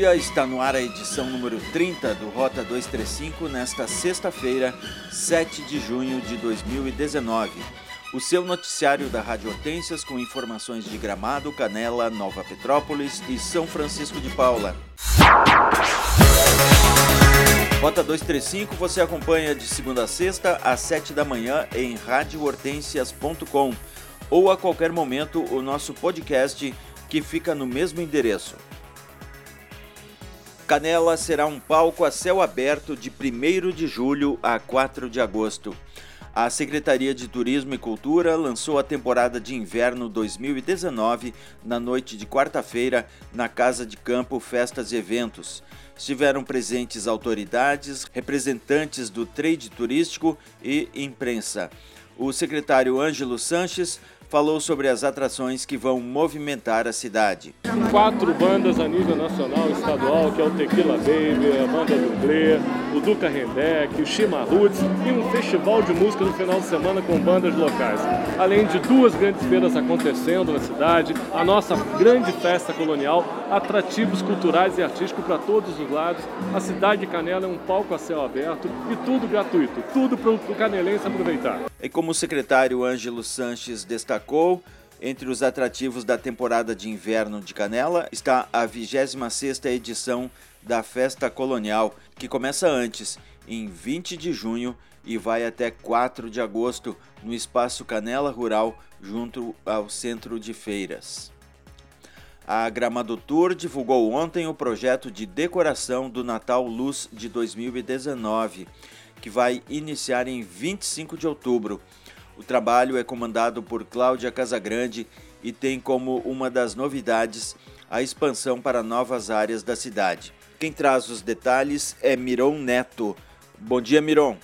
dia, está no ar a edição número 30 do Rota 235 nesta sexta-feira, 7 de junho de 2019. O seu noticiário da Rádio Hortências com informações de Gramado, Canela, Nova Petrópolis e São Francisco de Paula. Rota 235 você acompanha de segunda a sexta às 7 da manhã em radiohortensias.com ou a qualquer momento o nosso podcast que fica no mesmo endereço. Canela será um palco a céu aberto de 1 de julho a 4 de agosto. A Secretaria de Turismo e Cultura lançou a temporada de inverno 2019 na noite de quarta-feira na Casa de Campo Festas e Eventos. Estiveram presentes autoridades, representantes do trade turístico e imprensa. O secretário Ângelo Sanches falou sobre as atrações que vão movimentar a cidade. Quatro bandas a nível nacional e estadual, que é o Tequila Baby, a banda Dublê, o Duca Rendek, o Shima Roots e um festival de música no final de semana com bandas locais. Além de duas grandes feiras acontecendo na cidade, a nossa grande festa colonial, atrativos culturais e artísticos para todos os lados. A cidade de Canela é um palco a céu aberto e tudo gratuito, tudo para o canelense aproveitar. E como o secretário Ângelo Sanches destacou, entre os atrativos da temporada de inverno de Canela está a 26ª edição da Festa Colonial, que começa antes, em 20 de junho e vai até 4 de agosto no Espaço Canela Rural, junto ao Centro de Feiras. A Gramado Tour divulgou ontem o projeto de decoração do Natal Luz de 2019 que vai iniciar em 25 de outubro. O trabalho é comandado por Cláudia Casagrande e tem como uma das novidades a expansão para novas áreas da cidade. Quem traz os detalhes é Miron Neto. Bom dia, Miron.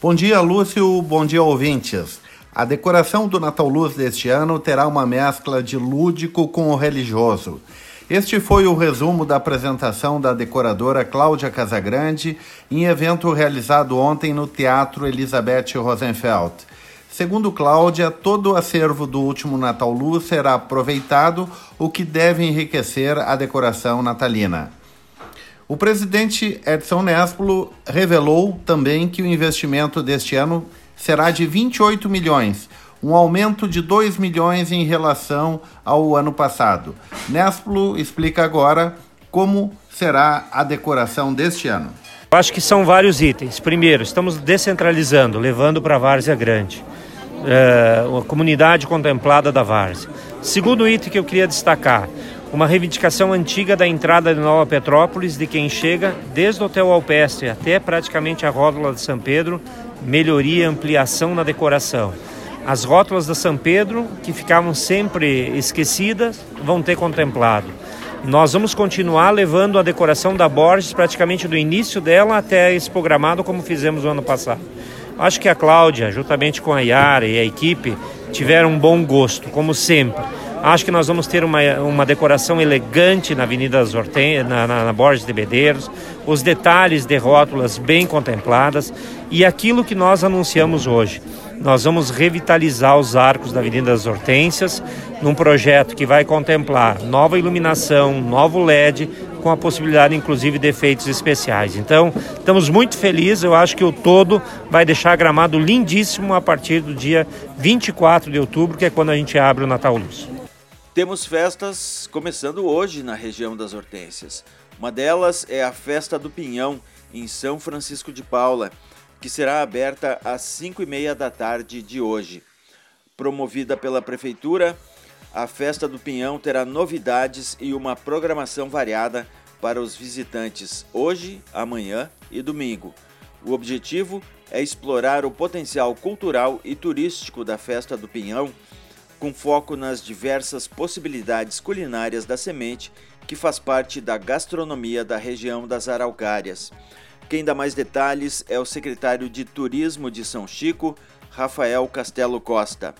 Bom dia, Lúcio. Bom dia, ouvintes. A decoração do Natal Luz deste ano terá uma mescla de lúdico com o religioso. Este foi o resumo da apresentação da decoradora Cláudia Casagrande em evento realizado ontem no Teatro Elizabeth Rosenfeld. Segundo Cláudia, todo o acervo do último Natal Luz será aproveitado, o que deve enriquecer a decoração natalina. O presidente Edson Nespolo revelou também que o investimento deste ano será de 28 milhões, um aumento de 2 milhões em relação ao ano passado. Nesplo explica agora como será a decoração deste ano. Eu acho que são vários itens. Primeiro, estamos descentralizando, levando para a Várzea Grande, é, a comunidade contemplada da Várzea. Segundo item que eu queria destacar, uma reivindicação antiga da entrada de Nova Petrópolis, de quem chega desde o Hotel Alpestre até praticamente a rótula de São Pedro, melhoria ampliação na decoração. As rótulas da São Pedro, que ficavam sempre esquecidas, vão ter contemplado. Nós vamos continuar levando a decoração da Borges praticamente do início dela até esse programado, como fizemos no ano passado. Acho que a Cláudia, juntamente com a Yara e a equipe, tiveram um bom gosto, como sempre. Acho que nós vamos ter uma, uma decoração elegante na Avenida das Horten na, na, na Borges de Bedeiros, os detalhes de rótulas bem contempladas e aquilo que nós anunciamos hoje nós vamos revitalizar os arcos da Avenida das Hortênsias num projeto que vai contemplar nova iluminação, novo LED, com a possibilidade inclusive de efeitos especiais. Então, estamos muito felizes, eu acho que o todo vai deixar Gramado lindíssimo a partir do dia 24 de outubro, que é quando a gente abre o Natal Luz. Temos festas começando hoje na região das Hortênsias. Uma delas é a Festa do Pinhão, em São Francisco de Paula que será aberta às 5 e meia da tarde de hoje. Promovida pela Prefeitura, a Festa do Pinhão terá novidades e uma programação variada para os visitantes hoje, amanhã e domingo. O objetivo é explorar o potencial cultural e turístico da Festa do Pinhão, com foco nas diversas possibilidades culinárias da semente que faz parte da gastronomia da região das Araucárias. Quem dá mais detalhes é o secretário de Turismo de São Chico, Rafael Castelo Costa.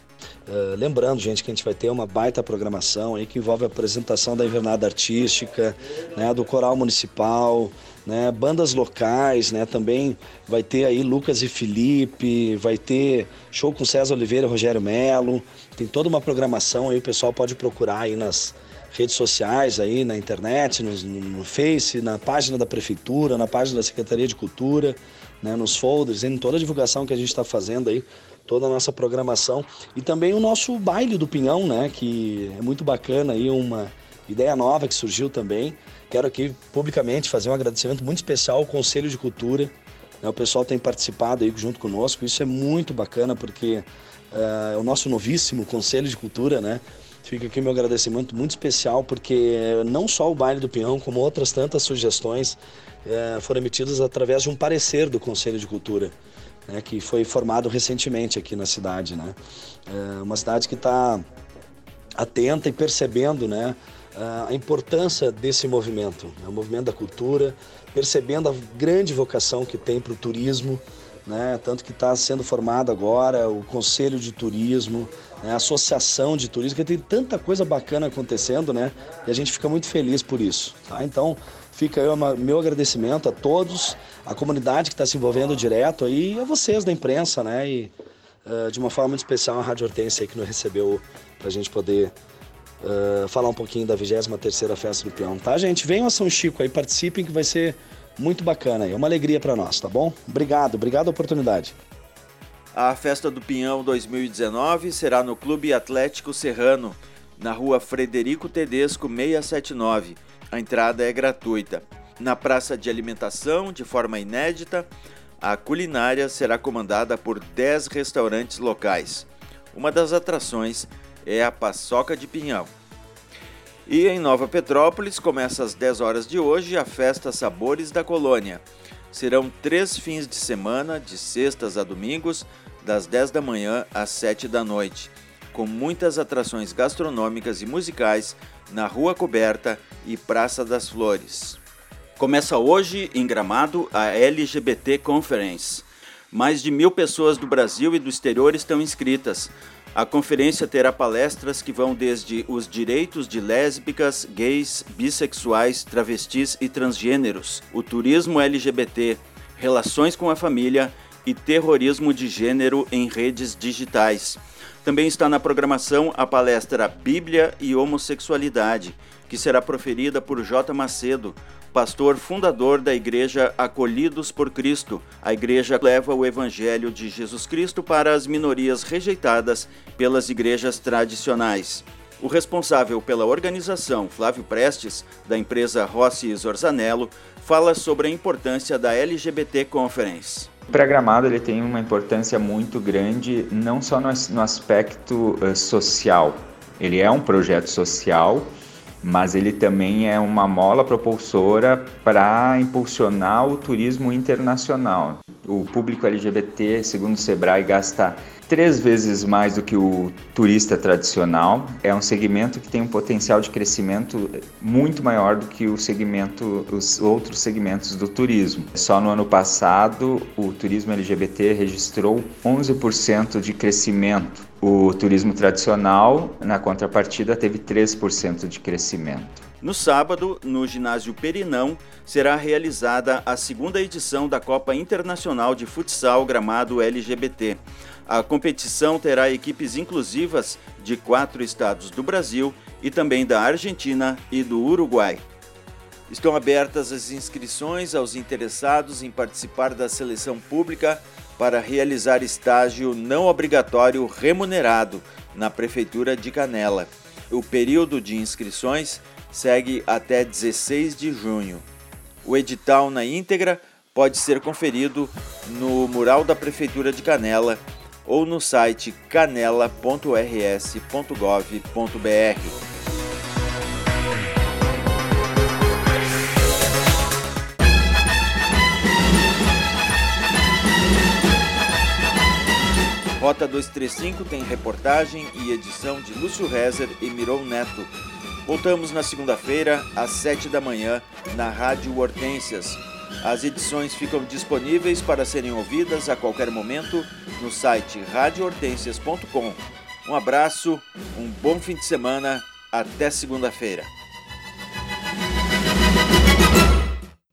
Uh, lembrando, gente, que a gente vai ter uma baita programação aí que envolve a apresentação da invernada artística, né, do coral municipal, né, bandas locais, né, também vai ter aí Lucas e Felipe, vai ter show com César Oliveira e Rogério Melo, tem toda uma programação aí, o pessoal pode procurar aí nas redes sociais aí, na internet, no, no Face, na página da Prefeitura, na página da Secretaria de Cultura, né, nos folders, em toda a divulgação que a gente está fazendo aí, toda a nossa programação. E também o nosso baile do Pinhão, né, que é muito bacana aí, uma ideia nova que surgiu também. Quero aqui publicamente fazer um agradecimento muito especial ao Conselho de Cultura. Né, o pessoal tem participado aí junto conosco, isso é muito bacana porque uh, é o nosso novíssimo Conselho de Cultura, né? Fica aqui meu agradecimento muito especial, porque não só o Baile do Pinhão, como outras tantas sugestões é, foram emitidas através de um parecer do Conselho de Cultura, né, que foi formado recentemente aqui na cidade. Né? É uma cidade que está atenta e percebendo né, a importância desse movimento, né, o movimento da cultura, percebendo a grande vocação que tem para o turismo, né? Tanto que está sendo formado agora o Conselho de Turismo, né? a Associação de Turismo, que tem tanta coisa bacana acontecendo, né? E a gente fica muito feliz por isso. Tá? Então, fica meu agradecimento a todos, a comunidade que está se envolvendo direto aí, e a vocês da imprensa, né? E uh, de uma forma muito especial a Rádio Hortência que nos recebeu para a gente poder uh, falar um pouquinho da 23ª Festa do Peão, tá, gente? Venham a São Chico aí, participem que vai ser muito bacana. É uma alegria para nós, tá bom? Obrigado, obrigado a oportunidade. A Festa do Pinhão 2019 será no Clube Atlético Serrano, na rua Frederico Tedesco 679. A entrada é gratuita. Na praça de alimentação, de forma inédita, a culinária será comandada por 10 restaurantes locais. Uma das atrações é a Paçoca de Pinhão. E em Nova Petrópolis começa às 10 horas de hoje a festa Sabores da Colônia. Serão três fins de semana, de sextas a domingos, das 10 da manhã às 7 da noite, com muitas atrações gastronômicas e musicais na Rua Coberta e Praça das Flores. Começa hoje, em Gramado, a LGBT Conference. Mais de mil pessoas do Brasil e do exterior estão inscritas. A conferência terá palestras que vão desde os direitos de lésbicas, gays, bissexuais, travestis e transgêneros, o turismo LGBT, relações com a família e terrorismo de gênero em redes digitais. Também está na programação a palestra Bíblia e Homossexualidade, que será proferida por J. Macedo, pastor fundador da Igreja Acolhidos por Cristo. A igreja leva o Evangelho de Jesus Cristo para as minorias rejeitadas pelas igrejas tradicionais. O responsável pela organização, Flávio Prestes, da empresa Rossi Zorzanello, fala sobre a importância da LGBT Conference. Pré-gramado ele tem uma importância muito grande, não só no, no aspecto uh, social. Ele é um projeto social, mas ele também é uma mola propulsora para impulsionar o turismo internacional. O público LGBT, segundo o Sebrae, gasta três vezes mais do que o turista tradicional. É um segmento que tem um potencial de crescimento muito maior do que o segmento, os outros segmentos do turismo. Só no ano passado, o turismo LGBT registrou 11% de crescimento. O turismo tradicional, na contrapartida, teve 3% de crescimento. No sábado, no ginásio Perinão, será realizada a segunda edição da Copa Internacional de Futsal Gramado LGBT. A competição terá equipes inclusivas de quatro estados do Brasil e também da Argentina e do Uruguai. Estão abertas as inscrições aos interessados em participar da seleção pública para realizar estágio não obrigatório remunerado na Prefeitura de Canela. O período de inscrições segue até 16 de junho. O edital na íntegra pode ser conferido no mural da Prefeitura de Canela ou no site canela.rs.gov.br. Rota 235 tem reportagem e edição de Lúcio Rezer e Miron Neto. Voltamos na segunda-feira, às 7 da manhã, na Rádio Hortências. As edições ficam disponíveis para serem ouvidas a qualquer momento no site radiohortensias.com. Um abraço, um bom fim de semana, até segunda-feira.